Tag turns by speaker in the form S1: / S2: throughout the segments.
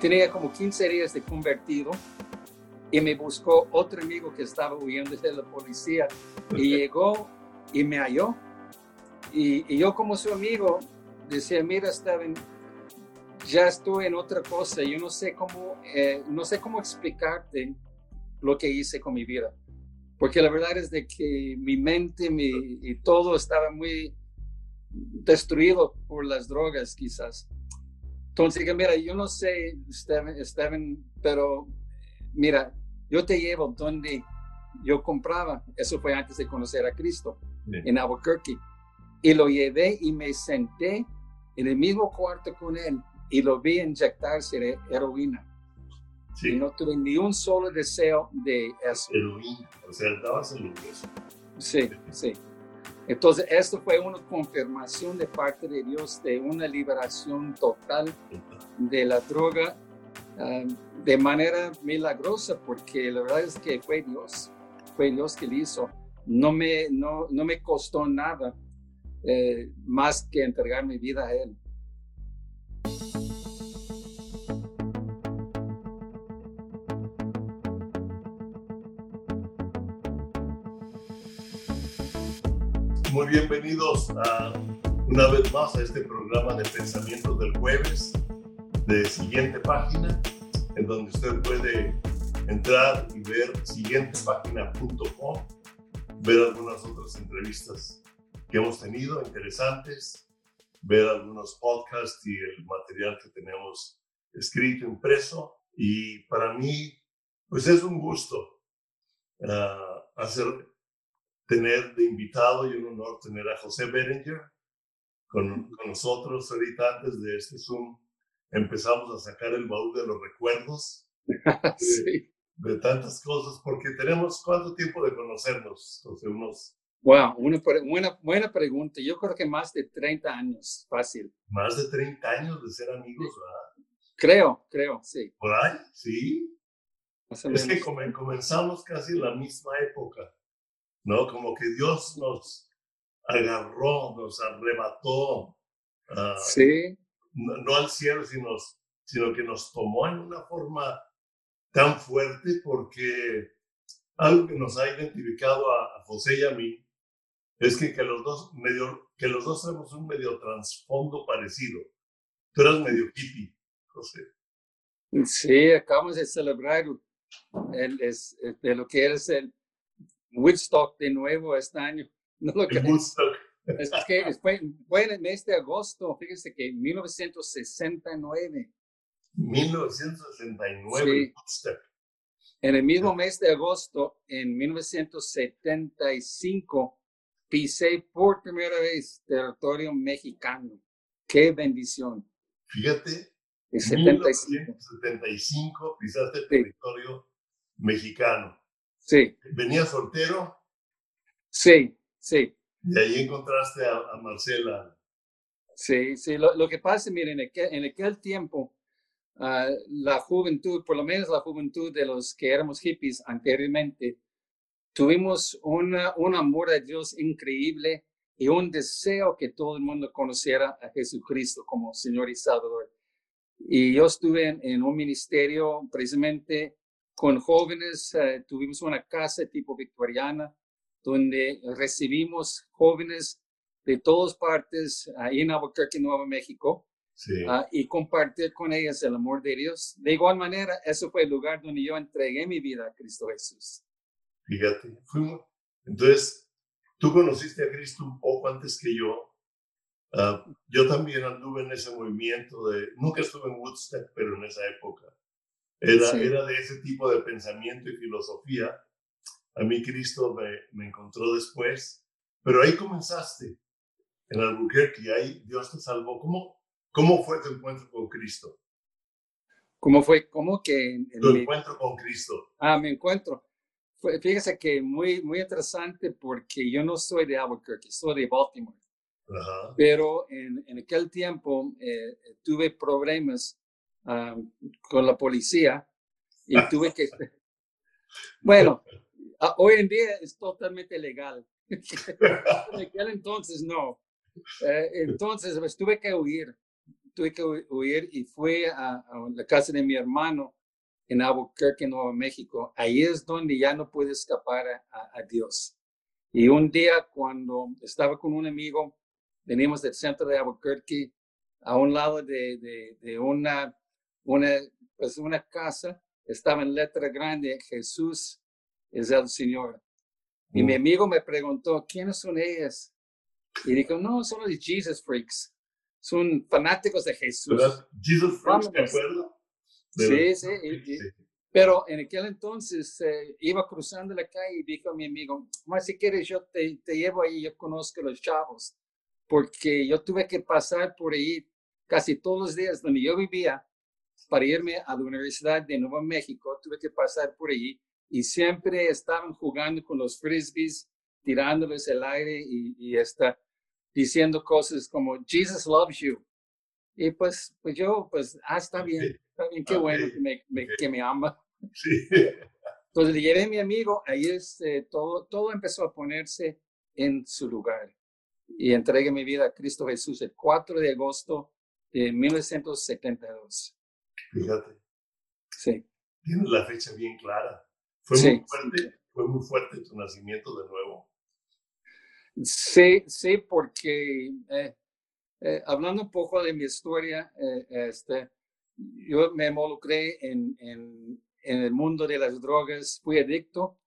S1: tenía como 15 días de convertido y me buscó otro amigo que estaba huyendo de la policía y llegó y me halló. Y, yo como su amigo decía, mira, Steven, ya estoy en otra cosa, yo no sé cómo, eh, no sé cómo explicarte lo que hice con mi vida. Porque la verdad es de que mi mente mi, y todo estaba muy destruido por las drogas quizás. Entonces, mira, yo no sé, Steven, pero mira, yo te llevo donde yo compraba. Eso fue antes de conocer a Cristo, en Albuquerque. Y lo llevé y me senté en el mismo cuarto con él y lo vi inyectarse heroína. Y no tuve ni un solo deseo de eso.
S2: Heroína, o sea, estabas en
S1: Sí, sí. Entonces, esto fue una confirmación de parte de Dios de una liberación total de la droga ah, de manera milagrosa, porque la verdad es que fue Dios, fue Dios que lo hizo. No me, no, no me costó nada eh, más que entregar mi vida a Él.
S2: Muy bienvenidos a, una vez más a este programa de pensamientos del jueves de siguiente página, en donde usted puede entrar y ver siguientepágina.com, ver algunas otras entrevistas que hemos tenido interesantes, ver algunos podcasts y el material que tenemos escrito, impreso. Y para mí, pues es un gusto uh, hacer tener de invitado y un honor tener a José Berenger con, con, nosotros ahorita antes de este Zoom. Empezamos a sacar el baúl de los recuerdos de, de, tantas cosas, porque tenemos cuánto tiempo de conocernos, José, unos...
S1: Wow, una buena, buena pregunta. Yo creo que más de 30 años, fácil.
S2: Más de 30 años de ser amigos, ¿verdad?
S1: Creo, creo, sí.
S2: ¿Por ahí? Sí. Es que comenzamos casi en la misma época. ¿No? Como que Dios nos agarró, nos arrebató.
S1: Ah, sí.
S2: No, al cielo, sino, sino que nos tomó en una forma tan fuerte porque algo que nos ha identificado a, José y a mí es que, que, los dos medio, que los dos tenemos un medio trasfondo parecido. Tú eras medio hippie, José.
S1: Sí, acabamos de celebrar el, es, de lo que eres el Woodstock de nuevo este año.
S2: No lo que Woodstock.
S1: Es que fue, fue, en el mes de agosto, fíjese que 1969.
S2: 1969, Woodstock.
S1: En el mismo mes de agosto, en 1975, pisé por primera vez territorio mexicano. ¡Qué bendición!
S2: Fíjate,
S1: en 75.
S2: 1975 pisaste territorio mexicano.
S1: Sí.
S2: ¿Venía soltero?
S1: Sí, sí.
S2: Y ahí encontraste a, Marcela.
S1: Sí, sí. Lo, que pasa, miren, en aquel, tiempo, ah, la juventud, por lo menos la juventud de los que éramos hippies anteriormente, tuvimos una, un amor a Dios increíble y un deseo que todo el mundo conociera a Jesucristo como Señor y Salvador. Y yo estuve en un ministerio precisamente con jóvenes, eh, tuvimos una casa tipo victoriana donde recibimos jóvenes de todas partes ahí en Albuquerque, Nuevo México, ah, y compartir con ellos el amor de Dios. De igual manera, eso fue el lugar donde yo entregué mi vida a Cristo Jesús.
S2: Fíjate, fuimos. Entonces, tú conociste a Cristo un poco antes que yo. Ah, yo también anduve en ese movimiento de, nunca estuve en Woodstock, pero en esa época. Era, era de ese tipo de pensamiento y filosofía. A mí Cristo me, me encontró después, pero ahí comenzaste, en Albuquerque, ahí Dios te salvó. ¿Cómo, cómo fue tu encuentro con Cristo?
S1: ¿Cómo fue? ¿Cómo que?
S2: tu encuentro con Cristo.
S1: Ah, mi encuentro. Fíjese que muy, muy interesante porque yo no soy de Albuquerque, soy de Baltimore. Ajá. Pero en, en, aquel tiempo eh, tuve problemas Ah, con la policía y tuve que... bueno, ah, hoy en día es totalmente legal. en aquel entonces no. Eh, entonces pues, tuve que huir. tuve que huir y fui a, la casa de mi hermano en Albuquerque, Nuevo México. Ahí es donde ya no pude escapar a, Dios. Y un día cuando estaba con un amigo, venimos del centro de Albuquerque, a un lado de, de, una, una, pues una casa, estaba en letra grande, Jesús es el Señor. Y mi mm. amigo me preguntó, ¿quiénes son ellas? Y dijo, no, son los Jesus Freaks. Son fanáticos de Jesús.
S2: Jesus Freaks, ¿te acuerdo?
S1: Sí, sí, Pero en aquel entonces eh, iba cruzando la calle y dijo a mi amigo, más si quieres yo te, te llevo ahí, yo conozco a los chavos. Porque yo tuve que pasar por ahí casi todos los días donde yo vivía para irme a la Universidad de Nuevo México. Tuve que pasar por ahí y siempre estaban jugando con los frisbees, tirándoles el aire y, y está diciendo cosas como Jesus loves you. Y pues, pues yo, pues, ah, está bien, está bien, qué bueno que me, que me ama. Sí. Entonces le llevé a mi amigo, ahí este, todo, todo empezó a ponerse en su lugar. Y entregué mi vida a Cristo Jesús el 4 de agosto de 1972.
S2: Fíjate.
S1: Sí.
S2: Tienes la fecha bien clara. Fue muy fuerte, fue muy fuerte tu nacimiento de nuevo.
S1: Sí, sí, porque eh, eh, hablando un poco de mi historia, eh, este, yo me involucré en, en, en, el mundo de las drogas, fui adicto,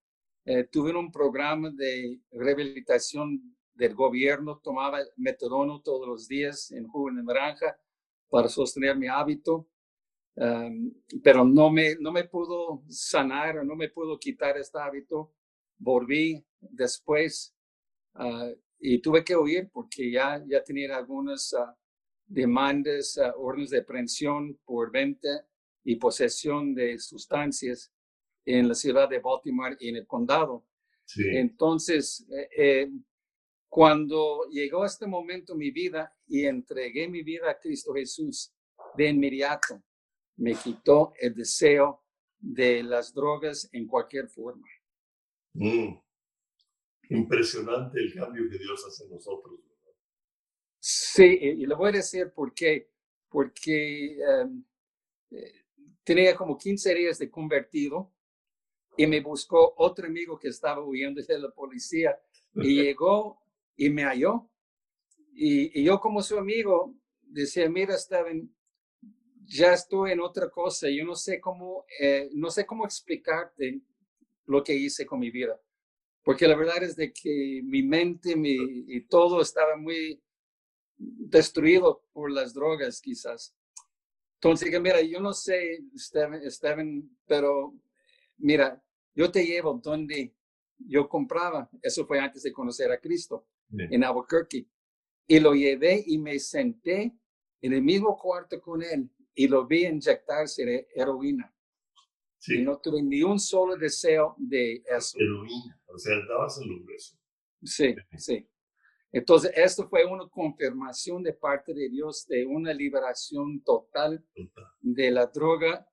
S1: tuve un programa de rehabilitación del gobierno, tomaba metodono todos los días en jugo de naranja para sostener mi hábito pero no me, no me pudo sanar, no me pudo quitar este hábito. Volví después ah, y tuve que huir porque ya, ya tenía algunas uh, demandas, uh, órdenes de aprehensión por venta y posesión de sustancias en la ciudad de Baltimore y en el condado. Entonces, eh, eh, cuando llegó este momento en mi vida y entregué mi vida a Cristo Jesús de inmediato, me quitó el deseo de las drogas en cualquier forma.
S2: Mm. Impresionante el cambio que Dios hace en nosotros.
S1: Sí, y le voy a decir por qué. Porque em, eh, tenía como 15 días de convertido y me buscó otro amigo que estaba huyendo de la policía y llegó y me halló. Y, y, yo como su amigo decía, mira, Steven, ya estoy en otra cosa. Yo no sé cómo, eh, no sé cómo explicarte lo que hice con mi vida. Porque la verdad es de que mi mente mi, y todo estaba muy destruido por las drogas, quizás. Entonces, mira, yo no sé, Steven, pero mira, yo te llevo donde yo compraba. Eso fue antes de conocer a Cristo, en Albuquerque. Y lo llevé y me senté en el mismo cuarto con él y lo vi inyectarse de heroína. Y no tuve ni un solo deseo de eso.
S2: Heroína, o sea, dabas en lo
S1: Sí, sí. Entonces, esto fue una confirmación de parte de Dios de una liberación total, de la droga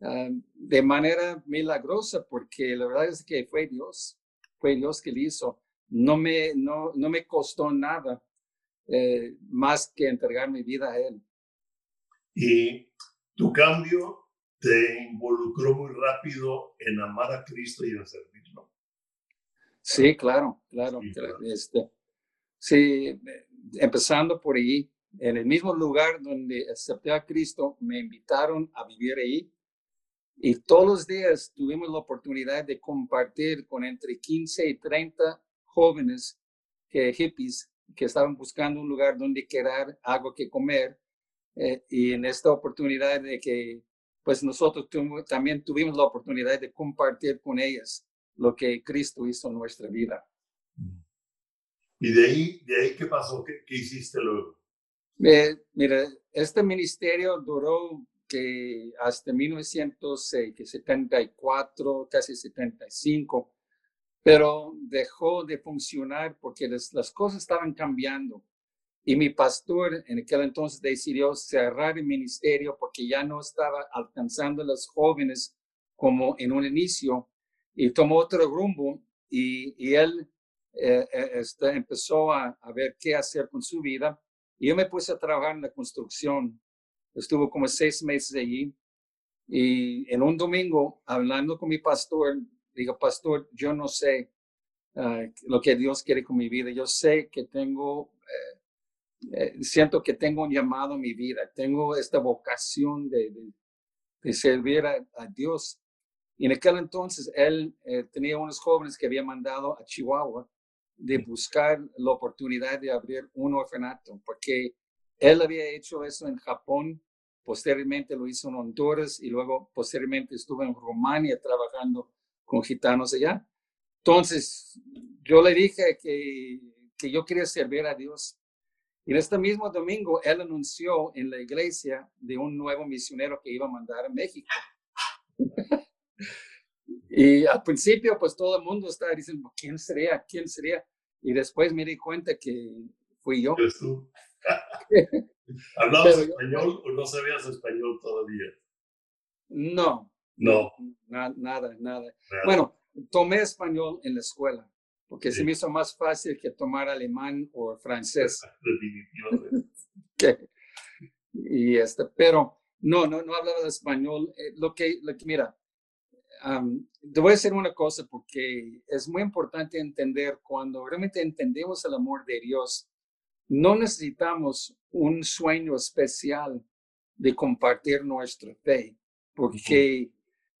S1: ah, de manera milagrosa, porque la verdad es que fue Dios, fue Dios que lo hizo. No me, no, no me costó nada eh, más que entregar mi vida a Él.
S2: Y tu cambio te involucró muy rápido en amar a Cristo y en servirlo.
S1: Sí, claro, claro. Sí, Este, sí, empezando por ahí, en el mismo lugar donde acepté a Cristo, me invitaron a vivir ahí. Y todos los días tuvimos la oportunidad de compartir con entre 15 y 30 jóvenes que, hippies que estaban buscando un lugar donde quedar, algo que comer eh, y en esta oportunidad de que pues nosotros también tuvimos la oportunidad de compartir con ellas lo que Cristo hizo en nuestra vida.
S2: ¿Y de ahí, de ahí qué pasó? ¿Qué, qué hiciste luego?
S1: Eh, mira, este ministerio duró que hasta 1974, casi 75, pero dejó de funcionar porque las cosas estaban cambiando. Y mi pastor en aquel entonces decidió cerrar el ministerio porque ya no estaba alcanzando a los jóvenes como en un inicio y tomó otro rumbo y, y él eh, eh, este, empezó a, a, ver qué hacer con su vida. Y yo me puse a trabajar en la construcción estuvo como seis meses allí. Y en un domingo, hablando con mi pastor, digo, pastor, yo no sé ah, lo que Dios quiere con mi vida. Yo sé que tengo, eh, eh, siento que tengo un llamado en mi vida. Tengo esta vocación de, de, servir a, Dios. Y en aquel entonces él eh, tenía unos jóvenes que había mandado a Chihuahua de buscar la oportunidad de abrir un orfanato, porque él había hecho eso en Japón, posteriormente lo hizo en Honduras y luego posteriormente estuvo en Rumania trabajando con gitanos allá. Entonces, yo le dije que, que yo quería servir a Dios. Y en este mismo domingo, él anunció en la iglesia de un nuevo misionero que iba a mandar a México. y al principio, pues todo el mundo estaba diciendo, ¿quién sería? ¿Quién sería? Y después me di cuenta que fui yo.
S2: tú? ¿Hablabas español o no sabías español todavía?
S1: No.
S2: No.
S1: nada, nada. Bueno, tomé español en la escuela, porque se me hizo más fácil que tomar alemán o francés.
S2: Definitivamente.
S1: y este, pero no, no, no hablaba de español. Eh, lo, que, lo que, mira, te voy a decir una cosa porque es muy importante entender cuando realmente entendemos el amor de Dios, no necesitamos un sueño especial de compartir nuestra fe, porque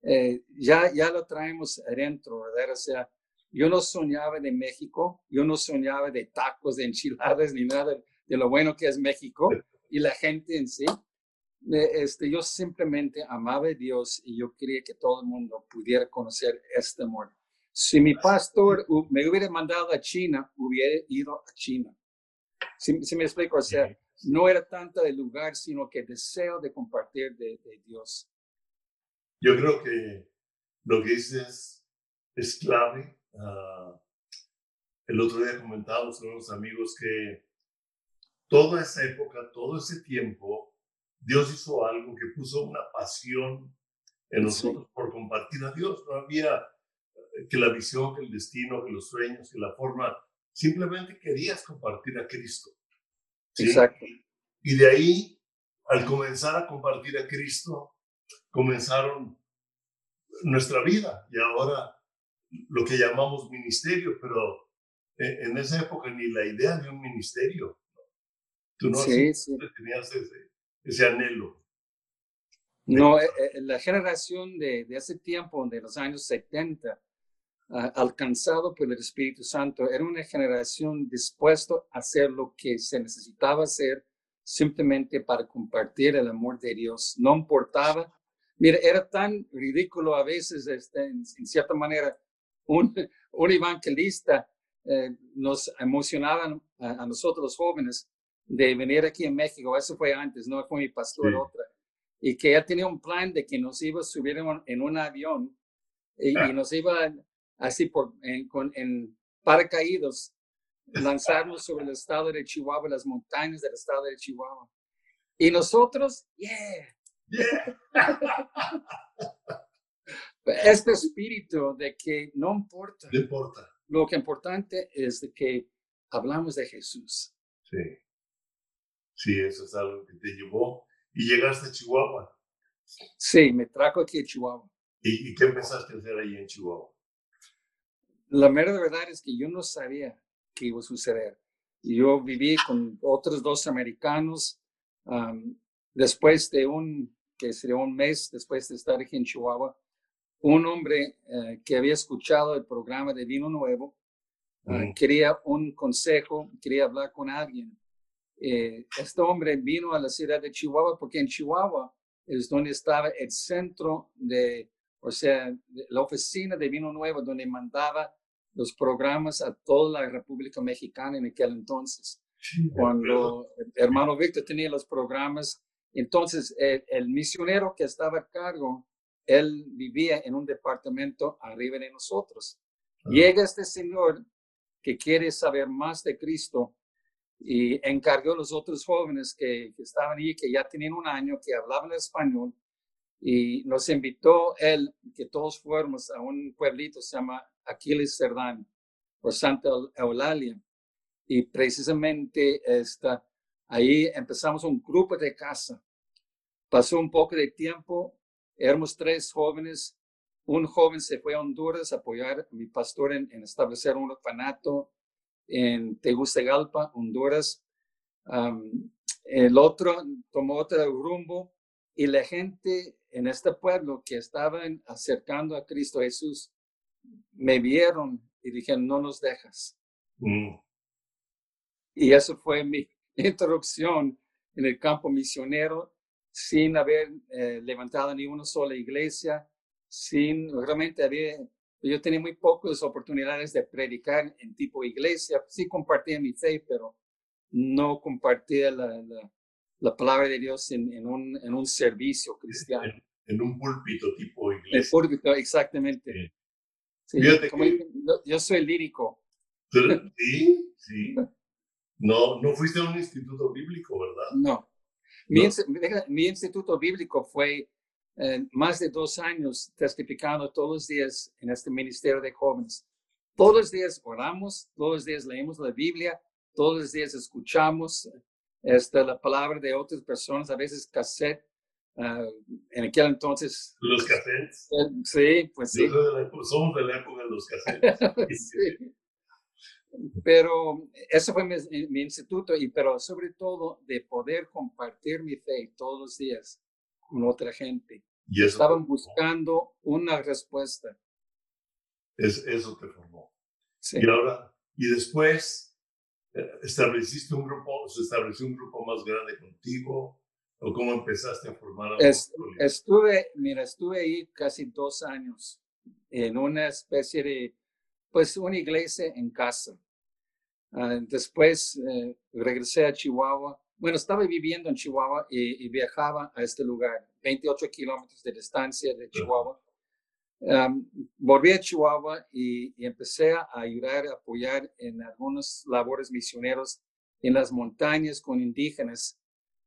S1: eh, ya, ya lo traemos adentro, ¿verdad? O sea, yo no soñaba de México, yo no soñaba de tacos, de enchiladas, ni nada de lo bueno que es México y la gente en sí este, yo simplemente amaba a Dios y yo quería que todo el mundo pudiera conocer este amor. Si mi pastor me hubiera mandado a China, hubiera ido a China. Si, me explico, o sea, no era tanto el lugar, sino que deseo de compartir de, Dios.
S2: Yo creo que lo que dices es clave. Ah, el otro día comentábamos con unos amigos que toda esa época, todo ese tiempo, Dios hizo algo que puso una pasión en nosotros por compartir a Dios. No había eh, que la visión, que el destino, que los sueños, que la forma. Simplemente querías compartir a Cristo.
S1: Exacto.
S2: Y de ahí, al comenzar a compartir a Cristo, comenzaron nuestra vida y ahora lo que llamamos ministerio, pero eh, en esa época ni la idea de un ministerio. Tú no
S1: sí, sí.
S2: tenías ese, ese anhelo.
S1: No, eh, eh, la generación de, de, ese tiempo, de los años 70, ah, alcanzado por el Espíritu Santo, era una generación dispuesta a hacer lo que se necesitaba hacer simplemente para compartir el amor de Dios. No importaba. Mira, era tan ridículo a veces, este, en, cierta manera, un, un evangelista eh, nos emocionaba a, a nosotros los jóvenes de venir aquí en México, eso fue antes, no fue mi pastor otra, y que él tenía un plan de que nos iba a subir en un, avión y, ah. nos iba así por, en, con, en paracaídos, lanzarnos sobre el estado de Chihuahua, las montañas del estado de Chihuahua. Y nosotros, yeah.
S2: yeah.
S1: este espíritu de que no importa.
S2: No importa.
S1: Lo que importante es de que hablamos de Jesús.
S2: Sí. Sí, eso es algo que te llevó. ¿Y llegaste a Chihuahua?
S1: Sí, me trajo aquí a Chihuahua.
S2: ¿Y, qué empezaste a hacer ahí en Chihuahua?
S1: La mera verdad es que yo no sabía qué iba a suceder. Yo viví con otros dos americanos. después de un, que sería un mes después de estar aquí en Chihuahua, un hombre eh, que había escuchado el programa de Vino Nuevo ah, quería un consejo, quería hablar con alguien. Eh, este hombre vino a la ciudad de Chihuahua porque en Chihuahua es donde estaba el centro de, o sea, la oficina de Vino Nuevo, donde mandaba los programas a toda la República Mexicana en aquel entonces. Cuando el hermano Víctor tenía los programas, entonces el, misionero que estaba a cargo, él vivía en un departamento arriba de nosotros. Llega este señor que quiere saber más de Cristo y encargó a los otros jóvenes que, estaban allí, que ya tenían un año, que hablaban español, y nos invitó él, que todos fuéramos a un pueblito, se llama Aquiles Cerdán, por Santa Eulalia. Y precisamente esta, ahí empezamos un grupo de casa. Pasó un poco de tiempo, éramos tres jóvenes. Un joven se fue a Honduras a apoyar a mi pastor en, establecer un orfanato en Tegucigalpa, Honduras. el otro tomó otro rumbo y la gente en este pueblo que estaban acercando a Cristo Jesús me vieron y dijeron, no nos dejas. Mm. Y eso fue mi introducción en el campo misionero, sin haber eh, levantado ni una sola iglesia, sin realmente había, yo tenía muy pocas oportunidades de predicar en tipo iglesia, sí compartía mi fe, pero no compartía la, la, palabra de Dios en, en, un, en un servicio cristiano.
S2: En, un púlpito tipo iglesia.
S1: En púlpito, exactamente. yo soy lírico.
S2: Sí, sí. No, no fuiste a un instituto bíblico, ¿verdad?
S1: No. Mi, mi instituto bíblico fue eh, más de dos años testificando todos los días en este ministerio de jóvenes. Todos los días oramos, todos los días leemos la Biblia, todos los días escuchamos esta, la palabra de otras personas, a veces cassette. Uh, en aquel entonces.
S2: Los cassettes.
S1: Eh, sí, pues sí.
S2: somos de la época de los cassettes. sí.
S1: Pero ese fue mi, instituto, y, pero sobre todo de poder compartir mi fe todos los días con otra gente.
S2: Y
S1: Estaban buscando una respuesta.
S2: Es, eso te formó. Sí. Y ahora, y después, eh, ¿estableciste un grupo, se estableció un grupo más grande contigo? ¿O cómo empezaste a formar?
S1: A estuve, mira, estuve ahí casi dos años en una especie de pues una iglesia en casa. Ah, después eh, regresé a Chihuahua. Bueno, estaba viviendo en Chihuahua y, viajaba a este lugar, 28 kilómetros de distancia de Chihuahua. volví a Chihuahua y, empecé a ayudar, a apoyar en algunos labores misioneros en las montañas con indígenas.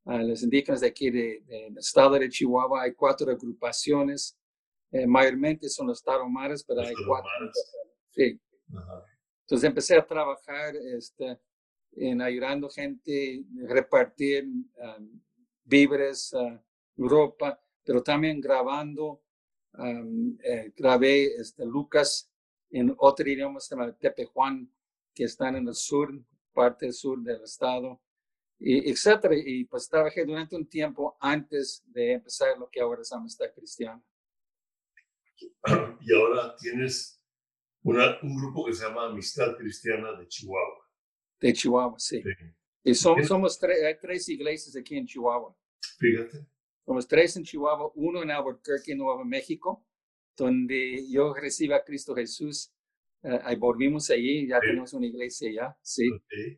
S1: Uh, los indígenas de aquí del estado de Chihuahua hay cuatro agrupaciones, eh, mayormente son los taromares, pero hay cuatro. Sí. Entonces empecé a trabajar este, en ayudando gente, repartir um, víveres, uh, ropa, pero también grabando. Um, eh, grabé este, Lucas en otro idioma, se llama Tepejuan, que están en el sur, parte sur del estado, y, etcétera. Y pues trabajé durante un tiempo antes de empezar lo que ahora es Amistad Cristiana.
S2: Y ahora tienes un grupo que se llama Amistad Cristiana de Chihuahua.
S1: De Chihuahua, sí. Y somos, somos hay tres iglesias aquí en Chihuahua.
S2: Fíjate.
S1: Somos tres en Chihuahua, uno en Albuquerque, Nuevo México, donde yo recibí a Cristo Jesús. Uh, ahí volvimos allí, ya tenemos una iglesia ya, sí.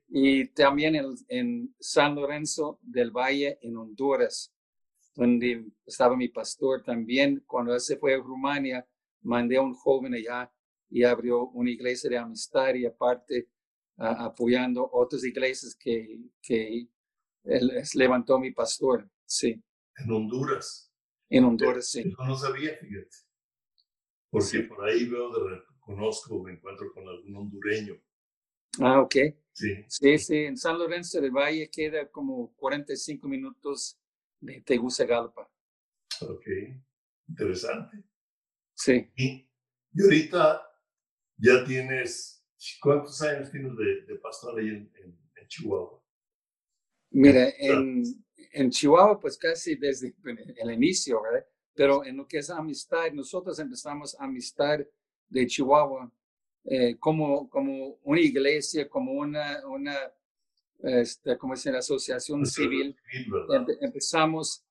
S1: Y también en, en, San Lorenzo del Valle, en Honduras, donde estaba mi pastor también. Cuando él se fue a Rumania, mandé a un joven allá y abrió una iglesia de amistad y aparte apoyando otras iglesias que, que él levantó mi pastor. Sí.
S2: En Honduras.
S1: En Honduras, sí.
S2: Yo no sabía, fíjate. Porque por ahí veo, de, conozco, me encuentro con algún hondureño.
S1: Ah, ok.
S2: Sí.
S1: Sí, sí. En San Lorenzo del Valle queda como 45 minutos de Tegucigalpa.
S2: Ok. Interesante.
S1: Sí.
S2: Y, y ahorita ya tienes, ¿cuántos años tienes de, pastor ahí en, Chihuahua?
S1: Mira, en, en, Chihuahua, pues casi desde el inicio, ¿verdad? Pero en lo que es amistad, nosotros empezamos amistad de Chihuahua eh, como, como una iglesia, como una, una este, como es la asociación civil. empezamos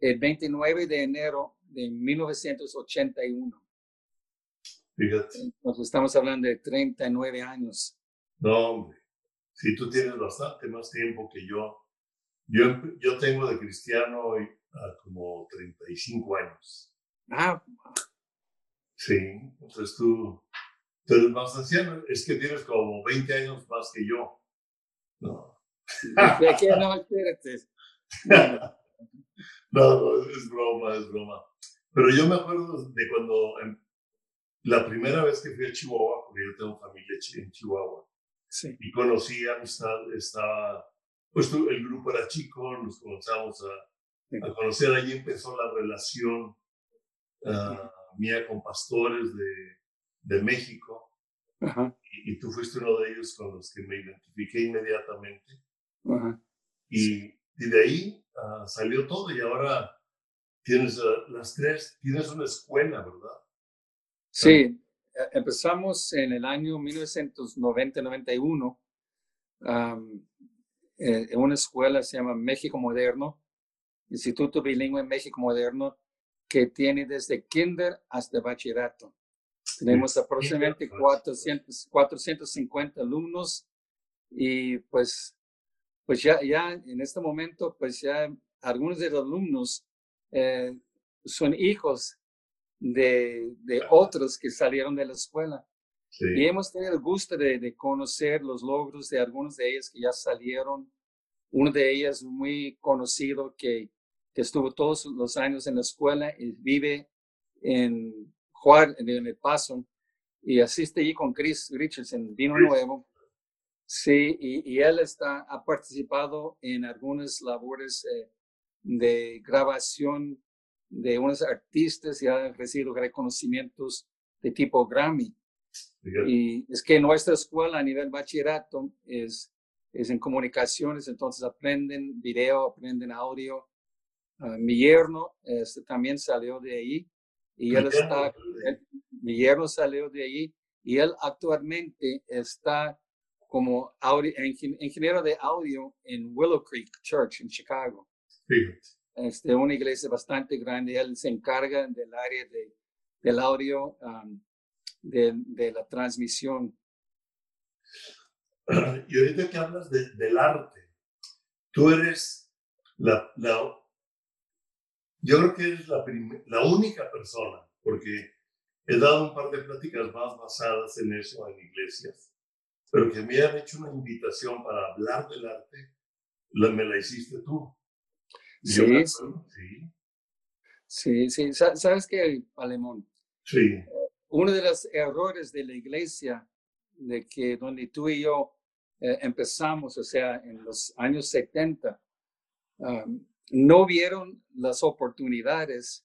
S1: el 29 de enero de 1981.
S2: Fíjate.
S1: Nos estamos hablando de 39 años.
S2: No, hombre. Si tú tienes bastante más tiempo que yo. Yo, yo tengo de cristiano hoy como 35 años.
S1: Ah.
S2: Sí, entonces tú, tú eres más anciano. Es que tienes como 20 años más que yo. No.
S1: ¿De qué no? Espérate.
S2: No, no, es broma, es broma. Pero yo me acuerdo de cuando em, la primera vez que fui a Chihuahua, porque yo tengo familia en Chihuahua,
S1: sí.
S2: y conocí amistad, estaba, pues el grupo era chico, nos comenzamos a, a conocer. Allí empezó la relación ah, mía con pastores de, de México. Y, tú fuiste uno de ellos con los que me identifiqué inmediatamente. Y, y, de ahí ah, salió todo y ahora tienes las tres, tienes una escuela, ¿verdad?
S1: Sí, e, empezamos en el año 1990-91 eh, en una escuela se llama México Moderno, Instituto Bilingüe México Moderno, que tiene desde kinder hasta bachillerato. Tenemos aproximadamente 400, 450 alumnos y pues, pues ya, ya en este momento, pues ya algunos de los alumnos eh, son hijos de, de, otros que salieron de la escuela. Y hemos tenido el gusto de, de, conocer los logros de algunos de ellos que ya salieron. Uno de ellos muy conocido que, que estuvo todos los años en la escuela y vive en Juárez, en El Paso, y asiste allí con Chris Richardson, vino nuevo. Sí, y, y, él está, ha participado en algunas labores eh, de grabación de unos artistas y ha recibido reconocimientos de tipo Grammy. Y es que nuestra escuela a nivel bachillerato es, es en comunicaciones, entonces aprenden video, aprenden audio. Ah, mi yerno este, también salió de ahí y él está, mi yerno salió de ahí y él actualmente está como audio, ingeniero de audio en Willow Creek Church en Chicago. Este, una iglesia bastante grande. Él se encarga del área de, del audio, de, de, la transmisión.
S2: Y ahorita que hablas de, del arte, tú eres la, la yo creo que eres la, la única persona, porque he dado un par de pláticas más basadas en eso en iglesias, pero que me han hecho una invitación para hablar del arte, la, me la hiciste tú.
S1: Sí, sí. Sí, sí. ¿Sabes qué, Alemón?
S2: Sí.
S1: Uno de los errores de la iglesia, de que donde tú y yo eh, empezamos, o sea, en los años 70, no vieron las oportunidades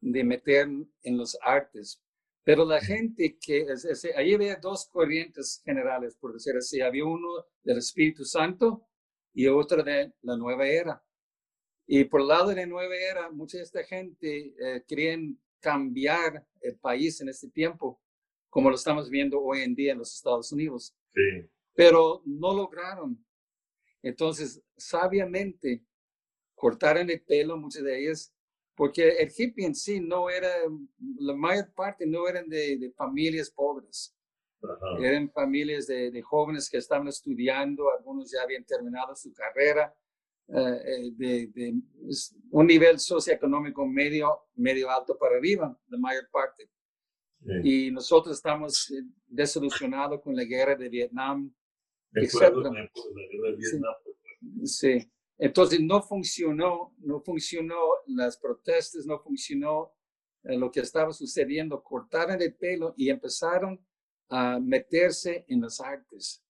S1: de meter en los artes. Pero la gente que, ahí había dos corrientes generales, por decir así, había uno del Espíritu Santo y otro de la nueva era. Y por el lado de la nueva era, mucha de esta gente eh, querían cambiar el país en este tiempo, como lo estamos viendo hoy en día en los Estados Unidos. Pero no lograron. Entonces, sabiamente, cortaron el pelo, muchas de ellas, porque el hippie en sí no era, la mayor parte no eran de, familias pobres. Eran familias de, jóvenes que estaban estudiando, algunos ya habían terminado su carrera, eh, eh, de, un nivel socioeconómico medio, medio alto para arriba, la mayor parte. Y nosotros estamos eh, desilusionados con la guerra de Vietnam, etc. sí. Entonces no funcionó, no funcionó las protestas, no funcionó eh, lo que estaba sucediendo. Cortaron el pelo y empezaron a meterse en las artes.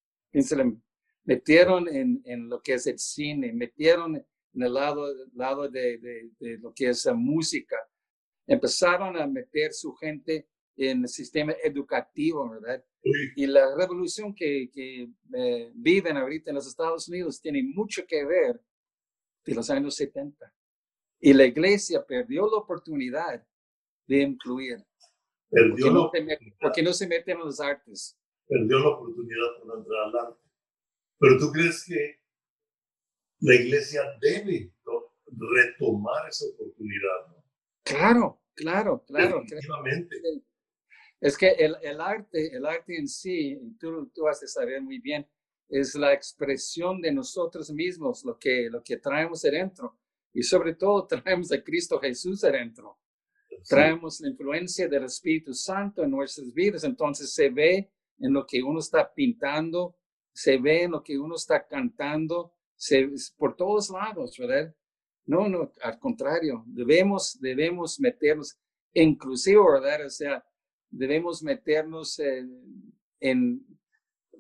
S1: Metieron en, en, lo que es el cine, metieron en el lado, lado de, de, lo que es la música. Empezaron a meter su gente en el sistema educativo, ¿verdad? Y la revolución que, que eh, viven ahorita en los Estados Unidos tiene mucho que ver de los años 70. Y la iglesia perdió la oportunidad de incluir.
S2: Perdió
S1: porque, no se meten en las artes.
S2: Perdió la oportunidad por entrar al arte. Pero tú crees que la iglesia debe retomar esa oportunidad, ¿no?
S1: Claro, claro, claro. Es que el, el, arte, el arte en sí, tú, tú has de saber muy bien, es la expresión de nosotros mismos, lo que, lo que traemos adentro. Y sobre todo traemos a Cristo Jesús adentro. Traemos la influencia del Espíritu Santo en nuestras vidas. Entonces se ve en lo que uno está pintando, se ve en lo que uno está cantando, se, por todos lados, ¿verdad? No, no, al contrario, debemos, debemos meternos, inclusive, ¿verdad? O sea, debemos meternos en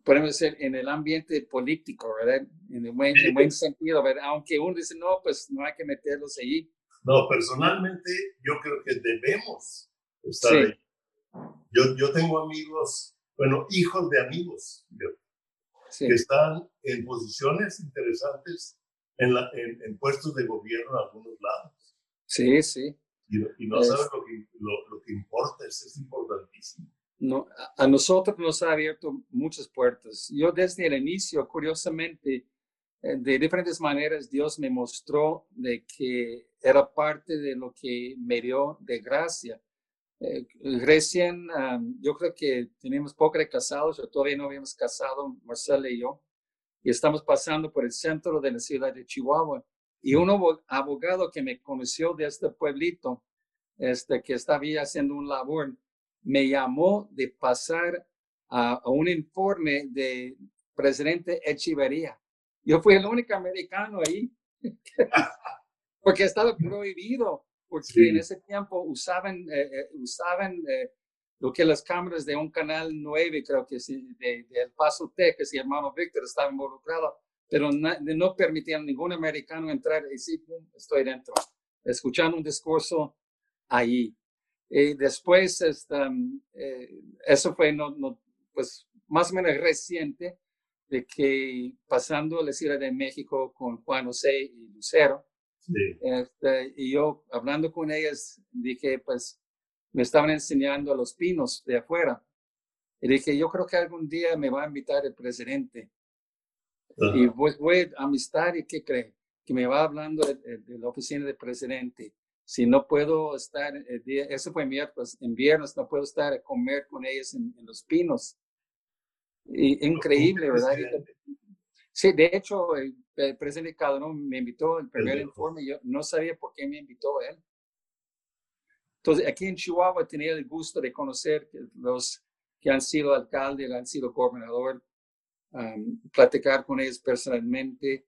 S1: podemos decir, en el ambiente político, ¿verdad? En el buen, buen sentido, ¿verdad? Aunque uno dice, no, pues no hay que meterlos ahí.
S2: No, personalmente yo creo que debemos estar ahí. Yo, yo tengo amigos, bueno, hijos de amigos, que están en posiciones interesantes en, la, en, puestos de gobierno en algunos lados.
S1: Sí, sí.
S2: Y, no sabes lo que, lo, que importa, eso es importantísimo.
S1: No, a nosotros nos ha abierto muchas puertas. Yo desde el inicio, curiosamente, eh, de diferentes maneras, Dios me mostró de que era parte de lo que me dio de gracia. Eh, recién, yo creo que tenemos poco de casados, todavía no habíamos casado, Marcela y yo, y estamos pasando por el centro de la ciudad de Chihuahua. Y un abogado que me conoció de este pueblito, este, que estaba haciendo un labor, me llamó de pasar a, un informe de presidente Echeverría. Yo fui el único americano ahí, porque estaba prohibido, porque en ese tiempo usaban, eh, eh, usaban eh, lo que las cámaras de un canal 9, creo que sí, de, El Paso, Texas, y hermano Víctor estaba involucrado, pero no, permitían a ningún americano entrar y sí, estoy dentro, escuchando un discurso ahí. Y después, esta, eso fue no, no, pues, más o menos reciente, de que pasando la Ciudad de México con Juan José y Lucero, este, y yo hablando con ellas, dije, pues me estaban enseñando a los pinos de afuera. Y dije, yo creo que algún día me va a invitar el presidente. Y pues voy a amistad y ¿qué cree? Que me va hablando de, la oficina del presidente. Si no puedo estar, el día, eso fue miércoles, en viernes no puedo estar a comer con ellos en, los pinos. Y, increíble, ¿verdad? Sí, de hecho, el, presidente Calderón me invitó al primer informe, yo no sabía por qué me invitó él. Entonces, aquí en Chihuahua tenía el gusto de conocer los que han sido alcalde, han sido gobernador, platicar con ellos personalmente.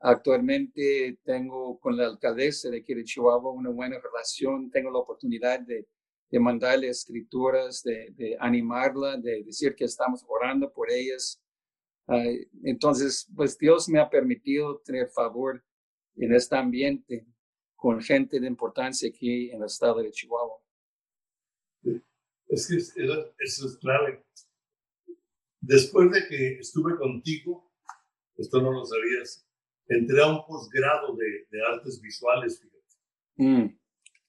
S1: Actualmente tengo con la alcaldesa de aquí de Chihuahua una buena relación, tengo la oportunidad de, de mandarle escrituras, de, de, animarla, de decir que estamos orando por ellas. Entonces, pues Dios me ha permitido tener favor en este ambiente con gente de importancia aquí en el estado de Chihuahua.
S2: Es que eso, es clave. Después de que estuve contigo, esto no lo sabías, entré a un posgrado de, de, artes visuales, fíjate.
S1: Mm,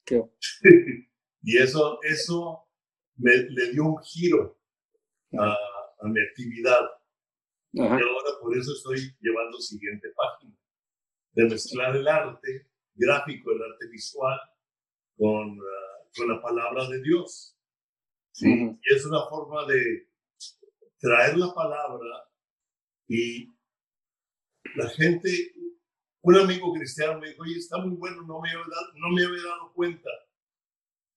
S1: qué...
S2: y eso, eso me, le dio un giro a, a mi actividad. Y ahora por eso estoy llevando siguiente página, de mezclar el arte gráfico, el arte visual, con, ah, con la palabra de Dios. ¿sí? Y es una forma de traer la palabra y la gente, un amigo cristiano me dijo, oye, está muy bueno, no me había dado, no me había dado cuenta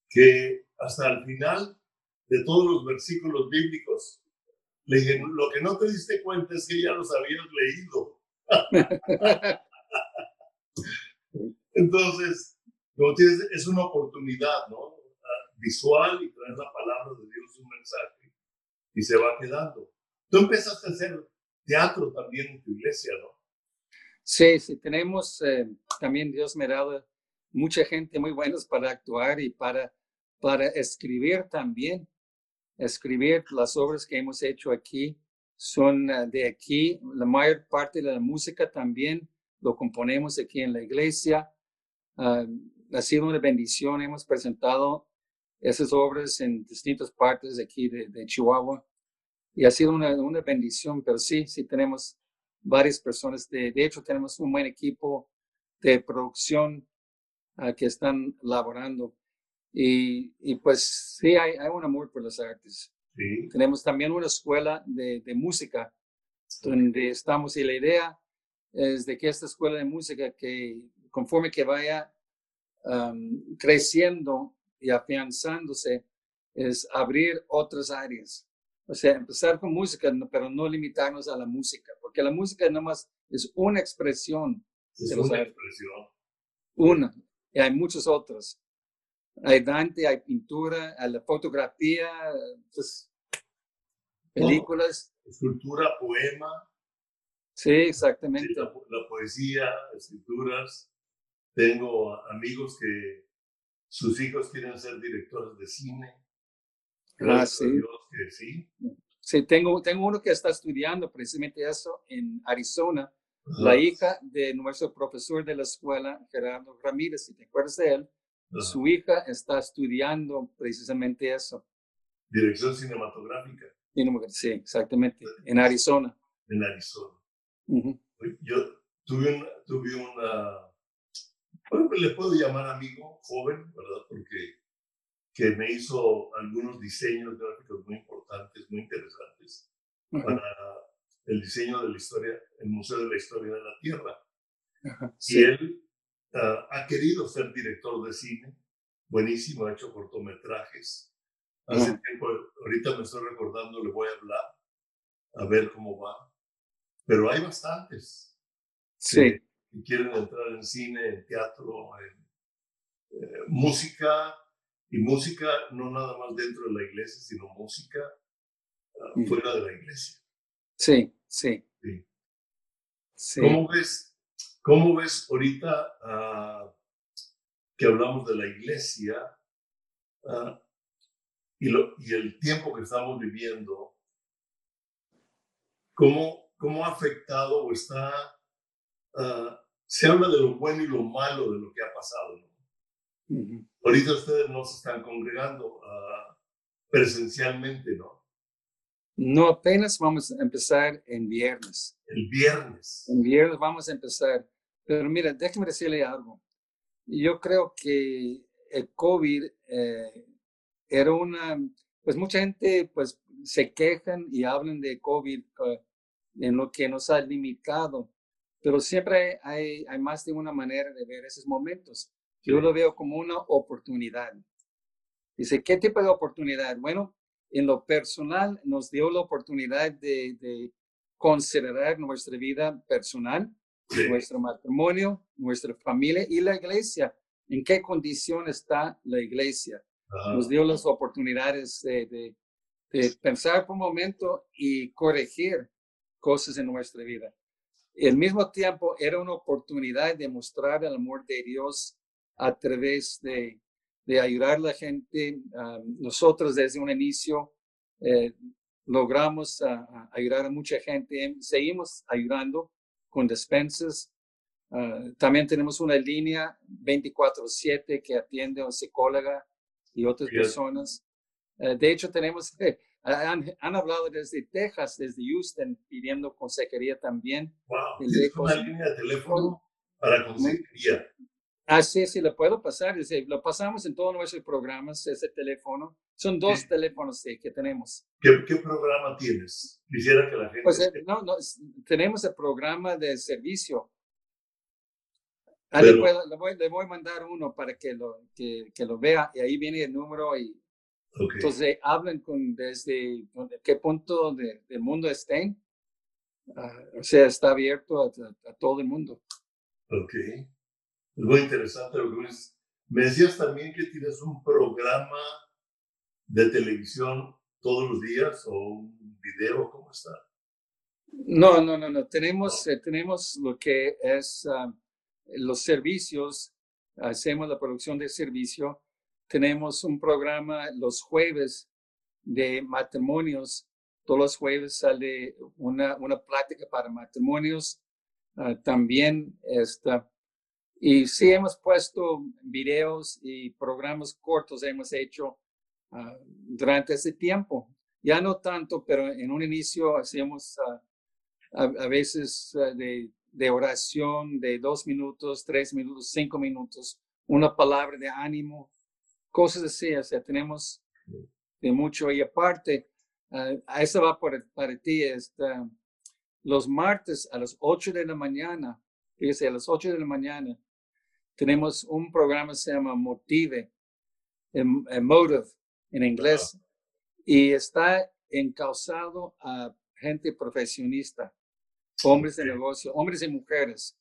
S2: que hasta el final de todos los versículos bíblicos, le dije, lo que no te diste cuenta es que ya los habías leído. Entonces, es una oportunidad, ¿no? Visual y traer la palabra de Dios, un mensaje, y se va quedando. Tú empezaste a hacer teatro también en tu iglesia, ¿no?
S1: Sí, sí, tenemos eh, también Dios me ha dado mucha gente muy buena para actuar y para, para escribir también. Escribir las obras que hemos hecho aquí son eh, de aquí. La mayor parte de la música también lo componemos aquí en la iglesia. Ha sido una bendición. Hemos presentado esas obras en distintas partes de aquí de, Chihuahua y ha sido una, una, bendición, pero sí, sí tenemos varias personas. De, de hecho, tenemos un buen equipo de producción uh, que están laborando. Y, y, pues sí, hay, hay un amor por las artes. Tenemos también una escuela de, de música donde estamos y la idea es de que esta escuela de música que conforme que vaya creciendo y afianzándose, es abrir otras áreas. O sea, empezar con música, pero no limitarnos a la música, porque la música nada más es una expresión.
S2: Es una expresión.
S1: Una, y hay muchas otras. Hay Dante, hay pintura, hay la fotografía, pues, películas.
S2: Escultura, poema.
S1: Sí, exactamente.
S2: la, poesía, escrituras. Tengo amigos que sus hijos quieren ser directores de cine.
S1: Ah, sí.
S2: que sí.
S1: Sí, tengo, tengo uno que está estudiando precisamente eso en Arizona. La hija de nuestro profesor de la escuela, Gerardo Ramírez, si te acuerdas de él, su hija está estudiando precisamente eso.
S2: Dirección cinematográfica.
S1: Sí, exactamente, en Arizona.
S2: En Arizona. Yo tuve una, tuve una, bueno, le puedo llamar amigo joven, ¿verdad? Porque que me hizo algunos diseños gráficos muy importantes, muy interesantes para el diseño de la historia, el Museo de la Historia de la Tierra. Y él ah, ha querido ser director de cine, buenísimo, ha hecho cortometrajes. Hace tiempo, ahorita me estoy recordando, le voy a hablar, a ver cómo va. Pero hay bastantes.
S1: Sí.
S2: Que, quieren entrar en cine, en teatro, en eh, música, y música no nada más dentro de la iglesia, sino música ah, fuera de la iglesia.
S1: Sí, sí.
S2: sí. ¿Cómo, ves, ¿Cómo ves ahorita ah, que hablamos de la iglesia ah, y, lo, y el tiempo que estamos viviendo? ¿Cómo, cómo ha afectado o está... se habla de lo bueno y lo malo de lo que ha pasado, ¿no? Ahorita ustedes no se están congregando presencialmente, ¿no?
S1: No, apenas vamos a empezar en viernes.
S2: El viernes.
S1: En viernes vamos a empezar. Pero mira, déjeme decirle algo. Yo creo que el COVID eh, era una, pues mucha gente pues se quejan y hablan de COVID eh, en lo que nos ha limitado, pero siempre hay, hay más de una manera de ver esos momentos. Yo lo veo como una oportunidad. Dice, ¿qué tipo de oportunidad? Bueno, en lo personal nos dio la oportunidad de, considerar nuestra vida personal, nuestro matrimonio, nuestra familia y la iglesia. ¿En qué condición está la iglesia? Nos dio las oportunidades de, pensar por un momento y corregir cosas en nuestra vida. al mismo tiempo era una oportunidad de mostrar el amor de Dios a través de, de ayudar a la gente. Ah, nosotros desde un inicio eh, logramos ah, ayudar a mucha gente. Seguimos ayudando con despensas. Ah, también tenemos una línea 24/7 que atiende a un psicóloga y otras personas. Eh, de hecho, tenemos, han, han, hablado desde Texas, desde Houston, pidiendo consejería también.
S2: Wow. una línea de teléfono para consejería.
S1: Ah, sí, sí, lo puedo pasar. Lo pasamos en todos nuestros programas, ese teléfono. Son dos teléfonos que tenemos.
S2: ¿Qué, programa tienes? Quisiera que la gente...
S1: Pues eh, no, no, tenemos el programa de servicio. Ah, le, voy, a mandar uno para que lo, que, que, lo vea y ahí viene el número y entonces hablen con desde qué punto de, del mundo estén. Ah, o sea, está abierto a, a, a todo el mundo.
S2: Ok. Es muy interesante lo que dices. Me decías también que tienes un programa de televisión todos los días o un video, ¿cómo está?
S1: No, no, no, no. Tenemos, eh, tenemos lo que es ah, los servicios, hacemos la producción de servicio. Tenemos un programa los jueves de matrimonios. Todos los jueves sale una, una plática para matrimonios. Ah, también está y sí hemos puesto videos y programas cortos hemos hecho ah, durante ese tiempo. Ya no tanto, pero en un inicio hacíamos ah, a, veces ah, de, de, oración de dos minutos, tres minutos, cinco minutos, una palabra de ánimo, cosas así. O sea, tenemos de mucho. Y aparte, a eso va por, para ti, está, los martes a las ocho de la mañana, fíjese, a las ocho de la mañana, tenemos un programa que se llama Motive, Emotive en inglés, y está encausado a gente profesionista, hombres de negocio, hombres y mujeres.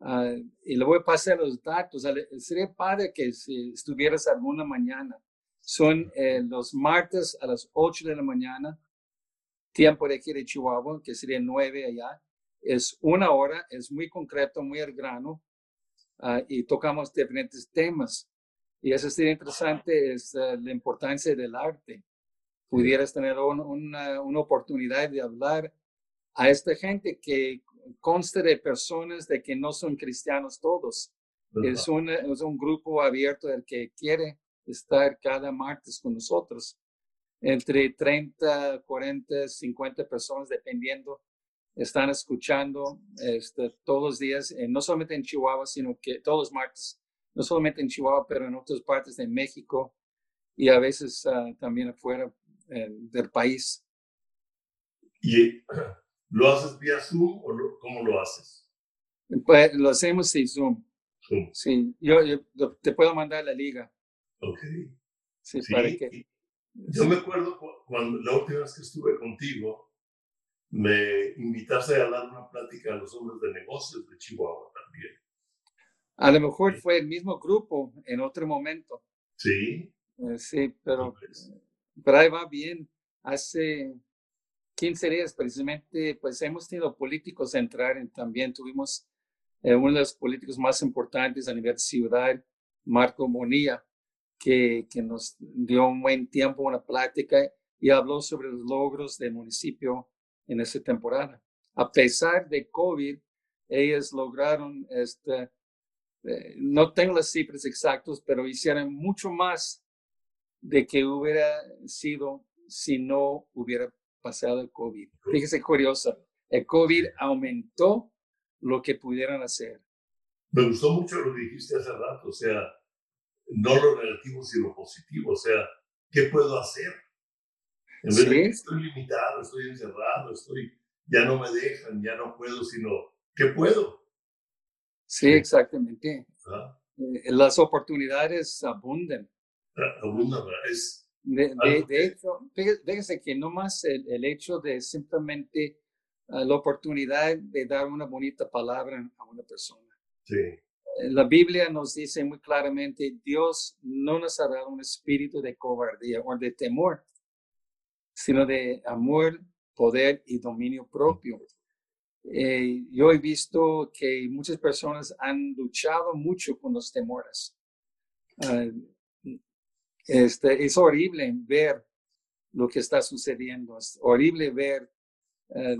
S1: Ah, y le voy a pasar los datos. Sería padre que si estuvieras alguna mañana. Son eh, los martes a las 8 de la mañana. tiempo de aquí de Chihuahua, que sería nueve allá. Es una hora, es muy concreto, muy al grano, ah, y tocamos diferentes temas. Y eso sería interesante, es ah, la importancia del arte. Pudieras tener una, una oportunidad de hablar a esta gente que consta de personas de que no son cristianos todos. Es, un, es un grupo abierto el que quiere estar cada martes con nosotros. Entre 30, 40, 50 personas, dependiendo, están escuchando este, todos los días, eh, no solamente en Chihuahua, sino que todos los martes, no solamente en Chihuahua, pero en otras partes de México y a veces ah, también afuera eh, del país.
S2: ¿Y lo haces vía Zoom o cómo lo haces?
S1: Pues lo hacemos sin Zoom. Sí, yo, te puedo mandar la liga.
S2: Ok.
S1: Sí, para que...
S2: Yo me acuerdo cuando la última vez que estuve contigo, me invitaste a dar una plática a los hombres de negocios de Chihuahua también.
S1: A lo mejor fue el mismo grupo en otro momento.
S2: Sí.
S1: Eh, sí, pero, pero ahí va bien. Hace 15 días precisamente, pues hemos tenido políticos entrar también. Tuvimos eh, uno de los políticos más importantes a nivel de ciudad, Marco Monía, que, que nos dio un buen tiempo, una plática y habló sobre los logros del municipio en esa temporada. A pesar de COVID, ellos lograron, este, eh, no tengo las cifras exactas, pero hicieron mucho más de que hubiera sido si no hubiera pasado el COVID. Fíjese curioso, el COVID aumentó lo que pudieran hacer.
S2: Me gustó mucho lo que dijiste hace rato, o sea, no lo negativo, sino positivo, o sea, ¿qué puedo hacer? En vez de estoy limitado, estoy encerrado, estoy, ya no me dejan, ya no puedo, sino, ¿qué puedo?
S1: Sí, exactamente. Ah. Eh, las oportunidades abundan.
S2: Ah, abundan, es...
S1: De, hecho, fíjese que no más el, el hecho de simplemente Ah, la oportunidad de dar una bonita palabra a una persona.
S2: Sí. Eh,
S1: la Biblia nos dice muy claramente, Dios no nos ha dado un espíritu de cobardía o de temor, sino de amor, poder y dominio propio. Eh, yo he visto que muchas personas han luchado mucho con los temores. Ah, este, es horrible ver lo que está sucediendo, es horrible ver eh,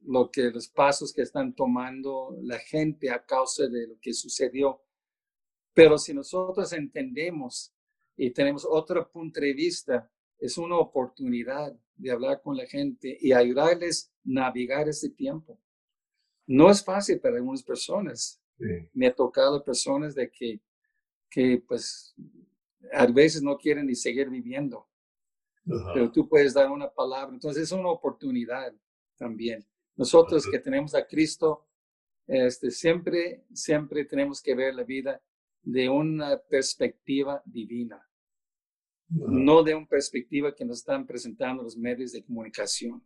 S1: lo que los pasos que están tomando la gente a causa de lo que sucedió. Pero si nosotros entendemos y tenemos otro punto de vista, es una oportunidad de hablar con la gente y ayudarles a navegar ese tiempo. No es fácil para algunas personas. Me ha tocado personas de que, que pues a veces no quieren ni seguir viviendo. Pero tú puedes dar una palabra. Entonces es una oportunidad también. Nosotros que tenemos a Cristo, este, siempre, siempre tenemos que ver la vida de una perspectiva divina, no de una perspectiva que nos están presentando los medios de comunicación.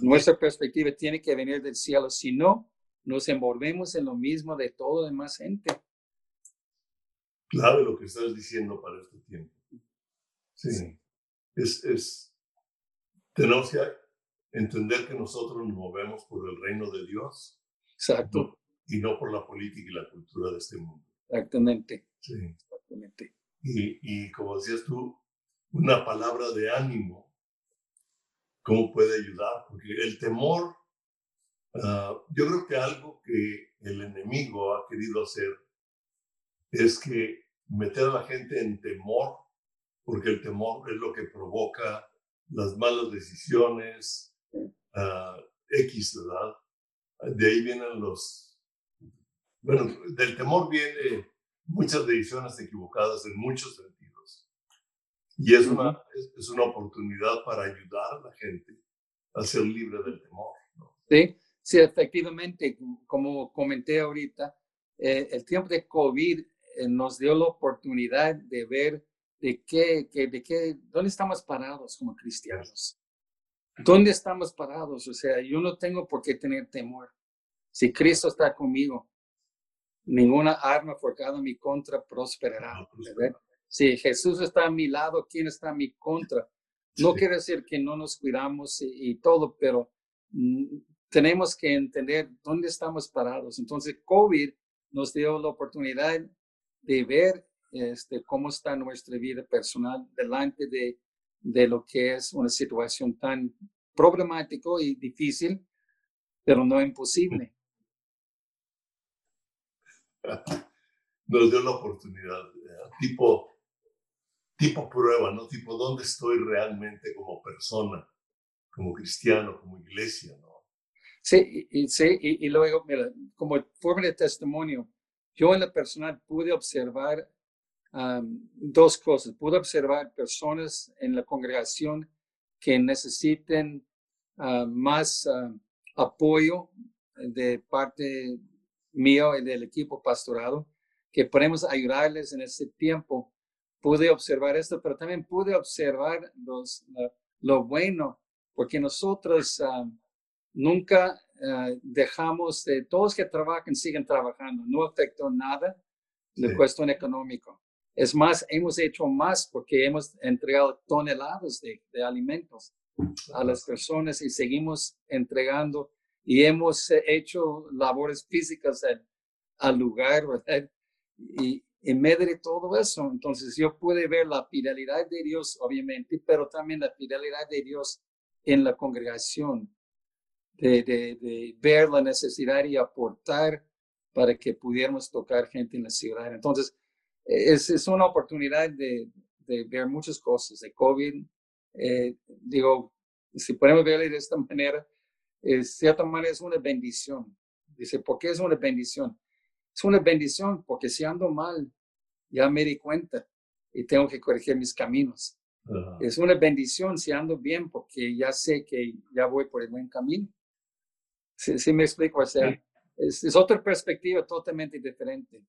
S1: Nuestra perspectiva tiene que venir del cielo, si no, nos envolvemos en lo mismo de todo demás gente.
S2: Clave lo que estás diciendo para este tiempo. Sí. Es, es, tenemos que entender que nosotros nos movemos por el reino de Dios.
S1: Exacto.
S2: Y no por la política y la cultura de este mundo.
S1: Exactamente.
S2: Sí.
S1: Exactamente.
S2: Y, y como decías tú, una palabra de ánimo, ¿cómo puede ayudar? Porque el temor, ah, yo creo que algo que el enemigo ha querido hacer es que meter a la gente en temor, porque el temor es lo que provoca las malas decisiones, uh, X, ¿verdad? De ahí vienen los... Bueno, del temor viene muchas decisiones equivocadas en muchos sentidos. Y es una, es, una oportunidad para ayudar a la gente a ser libre del temor. ¿no?
S1: Sí, sí, efectivamente, como comenté ahorita, eh, el tiempo de COVID eh, nos dio la oportunidad de ver de qué, de qué, dónde estamos parados como cristianos. ¿Dónde estamos parados? O sea, yo no tengo por qué tener temor. Si Cristo está conmigo, ninguna arma forjada en mi contra prosperará. Si Jesús está a mi lado, ¿quién está a mi contra? No quiere decir que no nos cuidamos y, todo, pero mm, tenemos que entender dónde estamos parados. Entonces, COVID nos dio la oportunidad de ver este, cómo está nuestra vida personal delante de, de lo que es una situación tan problemática y difícil, pero no imposible.
S2: Nos dio la oportunidad, eh, tipo, tipo prueba, ¿no? Tipo, ¿dónde estoy realmente como persona, como cristiano, como iglesia, ¿no?
S1: Sí, y, sí, y, luego, mira, como forma de testimonio, yo en la personal pude observar dos cosas. Pude observar personas en la congregación que necesiten ah, más ah, apoyo de parte mío y del equipo pastorado, que podemos ayudarles en este tiempo. Pude observar esto, pero también pude observar los, lo bueno, porque nosotros nunca eh, dejamos de, todos que trabajan siguen trabajando, no afectó nada la cuestión económica. Es más, hemos hecho más porque hemos entregado toneladas de, de alimentos a las personas y seguimos entregando y hemos hecho labores físicas al, lugar, ¿verdad? Y en medio de todo eso, entonces yo pude ver la fidelidad de Dios, obviamente, pero también la fidelidad de Dios en la congregación de, ver la necesidad y aportar para que pudiéramos tocar gente en la ciudad. Entonces, es, es una oportunidad de, ver muchas cosas de COVID. Eh, digo, si podemos verlo de esta manera, de cierta manera es una bendición. Dice, ¿por qué es una bendición? Es una bendición porque si ando mal, ya me di cuenta y tengo que corregir mis caminos. Es una bendición si ando bien porque ya sé que ya voy por el buen camino. Sí, me explico, o sea, es, otra perspectiva totalmente diferente.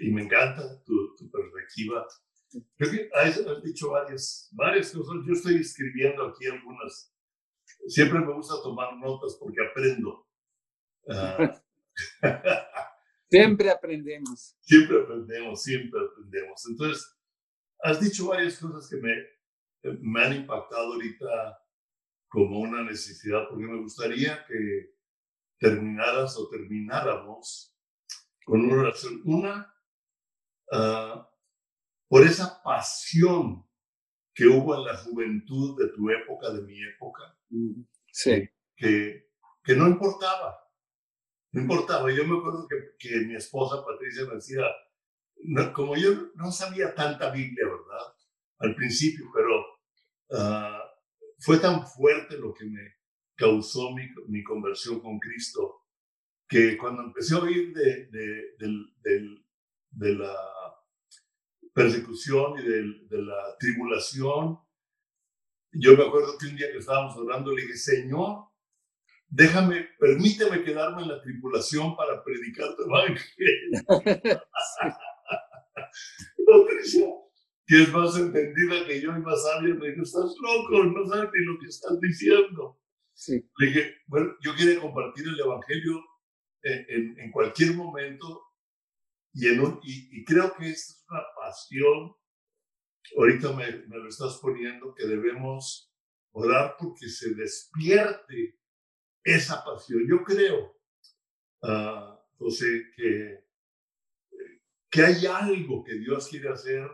S2: y me encanta tu, perspectiva. Creo que has, dicho varias, varias cosas. Yo estoy escribiendo aquí algunas. Siempre me gusta tomar notas porque aprendo. Ah.
S1: siempre aprendemos.
S2: Siempre aprendemos, siempre aprendemos. Entonces, has dicho varias cosas que me, me han impactado ahorita como una necesidad, porque me gustaría que terminaras o termináramos con una oración. Una, ah, por esa pasión que hubo en la juventud de tu época, de mi época.
S1: Sí.
S2: Que, que no importaba. No importaba. Yo me acuerdo que, que mi esposa Patricia me decía, como yo no sabía tanta Biblia, ¿verdad? Al principio, pero uh, fue tan fuerte lo que me causó mi, mi conversión con Cristo, que cuando empecé a oír de, de, de, la persecución y de, la tribulación, yo me acuerdo que un día que estábamos orando le dije, Señor, déjame, permíteme quedarme en la tribulación para predicar tu evangelio. que es más entendida que yo y más sabia, me dijo, estás loco, no sabes ni lo que estás diciendo.
S1: Sí.
S2: Le dije, bueno, yo quiero compartir el Evangelio en, en, cualquier momento y, en un, y, creo que esta es una pasión, ahorita me, me, lo estás poniendo, que debemos orar porque se despierte esa pasión. Yo creo, uh, José, que, que hay algo que Dios quiere hacer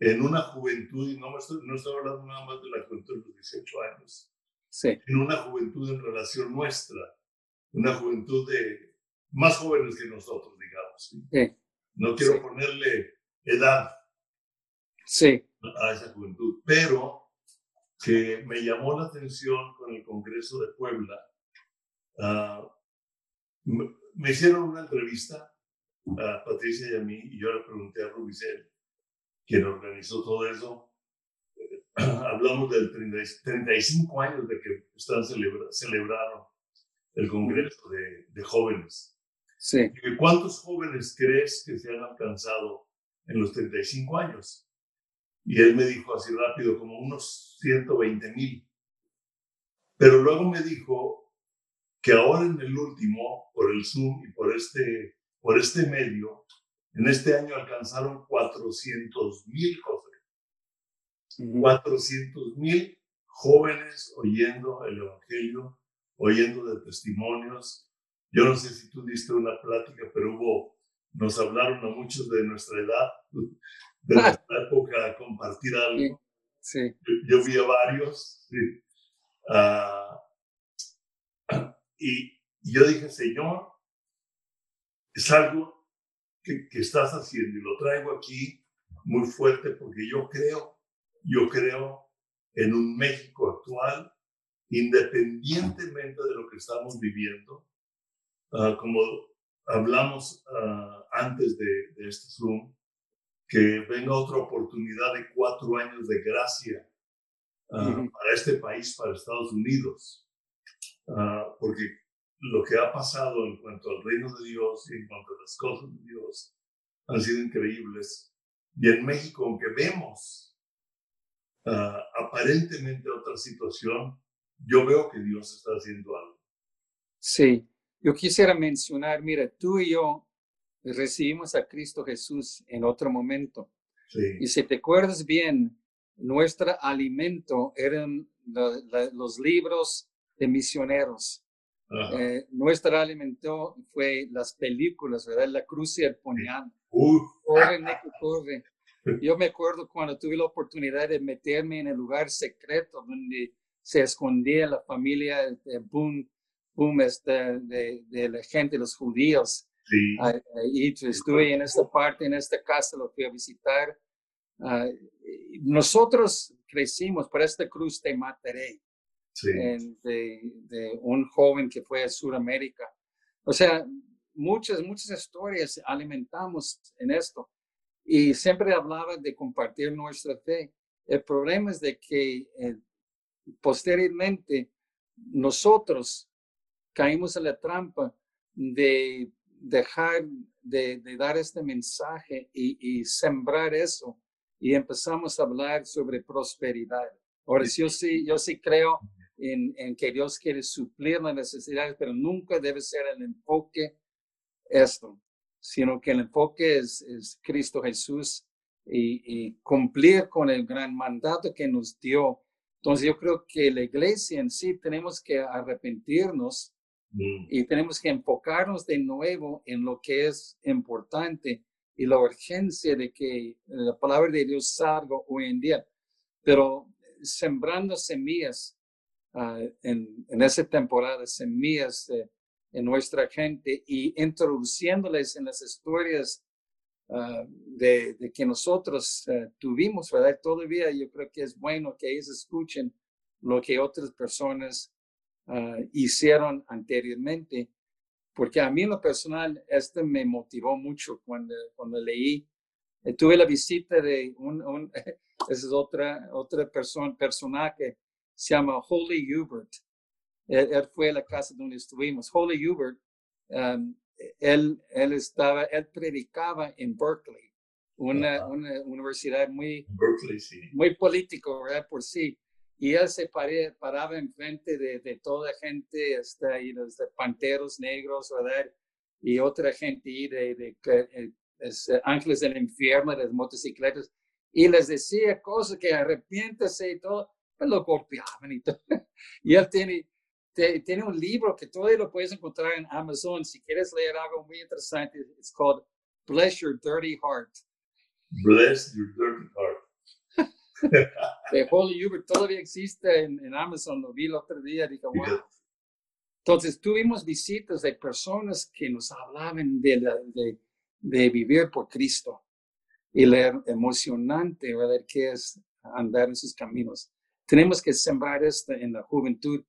S2: en una juventud, y no, me estoy, no estoy hablando nada más de la juventud de los 18 años,
S1: sí.
S2: en una juventud en relación nuestra, una juventud de más jóvenes que nosotros, digamos.
S1: Sí.
S2: No quiero ponerle edad
S1: sí.
S2: a esa juventud, pero que me llamó la atención con el Congreso de Puebla. Uh, me hicieron una entrevista a Patricia y a mí, y yo le pregunté a Rubicel, quien organizó todo eso. Hablamos del 35 años de que están celebra, celebraron el Congreso de, de Jóvenes.
S1: Sí.
S2: ¿Cuántos jóvenes crees que se han alcanzado en los 35 años? Y él me dijo así rápido, como unos 120 mil. Pero luego me dijo que ahora en el último, por el Zoom y por este, por este medio, en este año alcanzaron 400 mil cofres. 400 mil jóvenes oyendo el Evangelio, oyendo de testimonios. Yo no sé si tú diste una plática, pero hubo, nos hablaron a muchos de nuestra edad, de nuestra época, compartir algo.
S1: Sí.
S2: Yo, vi a varios. Ah, y yo dije, Señor, es algo que, que estás haciendo y lo traigo aquí muy fuerte porque yo creo, yo creo en un México actual, independientemente de lo que estamos viviendo, ah, como hablamos ah, antes de, de, este Zoom, que venga otra oportunidad de cuatro años de gracia uh, para este país, para Estados Unidos, uh, porque lo que ha pasado en cuanto al reino de Dios y en cuanto a las cosas de Dios han sido increíbles. Y en México, aunque vemos uh, aparentemente otra situación, yo veo que Dios está haciendo algo.
S1: Sí, yo quisiera mencionar, mira, tú y yo recibimos a Cristo Jesús en otro momento. Y si te acuerdas bien, nuestro alimento eran los libros de misioneros. Eh, nuestro alimento fue las películas, ¿verdad? La cruz y el puñal. Corre, corre. Yo me acuerdo cuando tuve la oportunidad de meterme en el lugar secreto donde se escondía la familia de Boom, Boom este, de, de la gente, los judíos.
S2: Sí.
S1: y estuve en esta parte, en esta casa, lo fui a visitar. Ah, nosotros crecimos por esta cruz de mataré,
S2: sí.
S1: de, de, un joven que fue a Sudamérica. O sea, muchas, muchas historias alimentamos en esto. Y siempre hablaba de compartir nuestra fe. El problema es de que eh, posteriormente nosotros caímos en la trampa de dejar de, dar este mensaje y, sembrar eso y empezamos a hablar sobre prosperidad. Ahora, yo sí, yo sí creo en, en, que Dios quiere suplir las necesidades, pero nunca debe ser el enfoque esto, sino que el enfoque es, es Cristo Jesús y, y, cumplir con el gran mandato que nos dio. Entonces yo creo que la iglesia en sí tenemos que arrepentirnos Mm. Y tenemos que enfocarnos de nuevo en lo que es importante y la urgencia de que la palabra de Dios salga hoy en día. Pero sembrando semillas ah, en, en, esa temporada, semillas en nuestra gente y introduciéndoles en las historias ah, de, que nosotros ah, tuvimos, ¿verdad? Todavía yo creo que es bueno que ellos escuchen lo que otras personas Ah, hicieron anteriormente, porque a mí en lo personal, este me motivó mucho cuando, cuando leí. Eh, tuve la visita de un, un esa es otra, otra persona, personaje, se llama Holy Hubert. Él, fue a la casa donde estuvimos. Holy Hubert, um, él, él estaba, él predicaba en Berkeley, una, una universidad muy,
S2: Berkeley, sí.
S1: muy político, ¿verdad? Por sí y él se paraba enfrente de, de toda gente, este, y los de panteros negros, ¿verdad? Y otra gente y de, de, de, de ángeles del infierno, de motocicletas, y les decía cosas que arrepiéntese y todo, pues lo golpeaban y todo. Y él tiene, tiene un libro que todavía lo puedes encontrar en Amazon. Si quieres leer algo muy interesante, it's called Bless Your Dirty Heart.
S2: Bless Your Dirty Heart
S1: de Holy Uber todavía existe en, Amazon, lo vi el otro día, dije, wow. Entonces tuvimos visitas de personas que nos hablaban de, de, de vivir por Cristo y lo emocionante, ¿verdad? Que es andar en sus caminos. Tenemos que sembrar esto en la juventud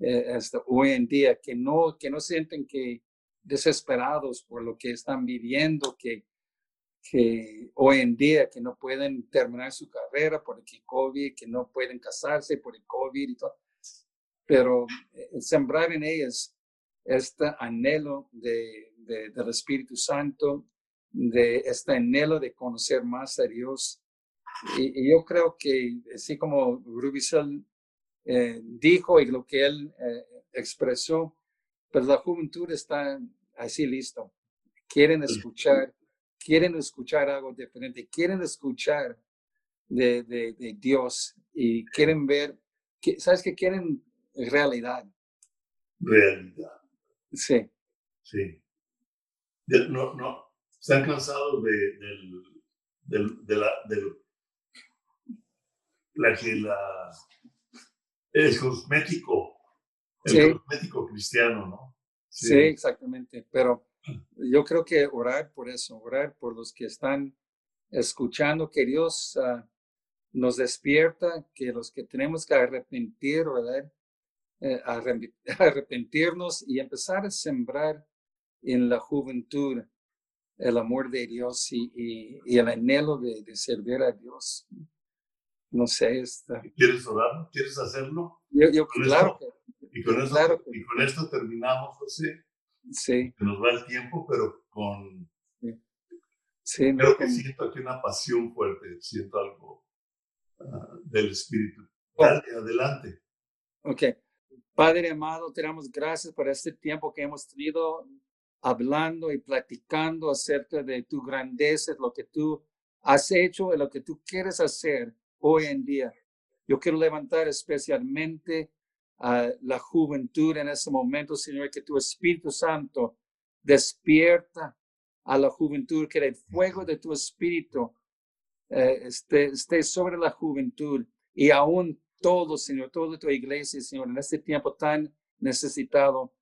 S1: eh, hasta hoy en día, que no, que no sienten que desesperados por lo que están viviendo, que que hoy en día que no pueden terminar su carrera por el COVID, que no pueden casarse por el COVID y todo. Pero eh, sembrar en ellas este anhelo de, del Espíritu Santo, de este anhelo de conocer más a Dios. Y, yo creo que, así como Rubicel eh, dijo y lo que él eh, expresó, pues la juventud está así listo. Quieren escuchar quieren escuchar algo diferente, quieren escuchar de, de, Dios y quieren ver, que, ¿sabes que quieren realidad?
S2: Realidad.
S1: Sí.
S2: Sí. no, no, están cansados de, del, del, de la, del, la que la, el cosmético, el cosmético cristiano, ¿no?
S1: Sí. exactamente. Pero yo creo que orar por eso, orar por los que están escuchando, que Dios ah, nos despierta, que los que tenemos que arrepentir, ¿verdad? Eh, arrepentirnos y empezar a sembrar en la juventud el amor de Dios y, y, el anhelo de, de, servir a Dios. No sé. Está...
S2: ¿Quieres orar? ¿Quieres hacerlo?
S1: Yo, claro.
S2: y, con esto, y con esto terminamos, José.
S1: Sí.
S2: Que nos va el tiempo, pero con...
S1: Sí.
S2: Creo que siento aquí una pasión fuerte, siento algo ah, del Espíritu. Oh. Dale, adelante.
S1: Ok. Padre amado, te damos gracias por este tiempo que hemos tenido hablando y platicando acerca de tu grandeza, lo que tú has hecho y lo que tú quieres hacer hoy en día. Yo quiero levantar especialmente a la juventud en este momento, Señor, que tu Espíritu Santo despierta a la juventud, que el fuego de tu Espíritu eh, esté, esté sobre la juventud y aún todo, Señor, toda tu iglesia, Señor, en este tiempo tan necesitado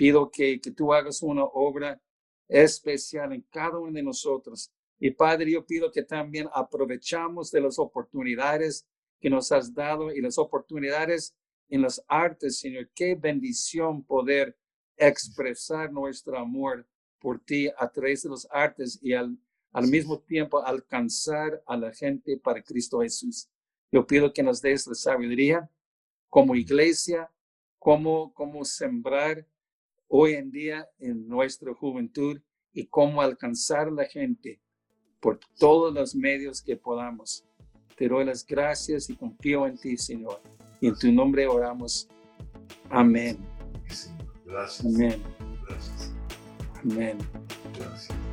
S1: Pido que, que tú hagas una obra especial en cada uno de nosotros. Y Padre, yo pido que también aprovechamos de las oportunidades que nos has dado y las oportunidades en las artes, Señor. Qué bendición poder expresar nuestro amor por ti a través de las artes y al, al mismo tiempo alcanzar a la gente para Cristo Jesús. Yo pido que nos des la sabiduría como iglesia, cómo, cómo sembrar hoy en día en nuestra juventud y cómo alcanzar a la gente por todos los medios que podamos. Te doy las gracias y confío en ti, Señor. Y en tu nombre oramos. Amén.
S2: Gracias.
S1: Amén.
S2: Gracias.
S1: Amén.
S2: Gracias.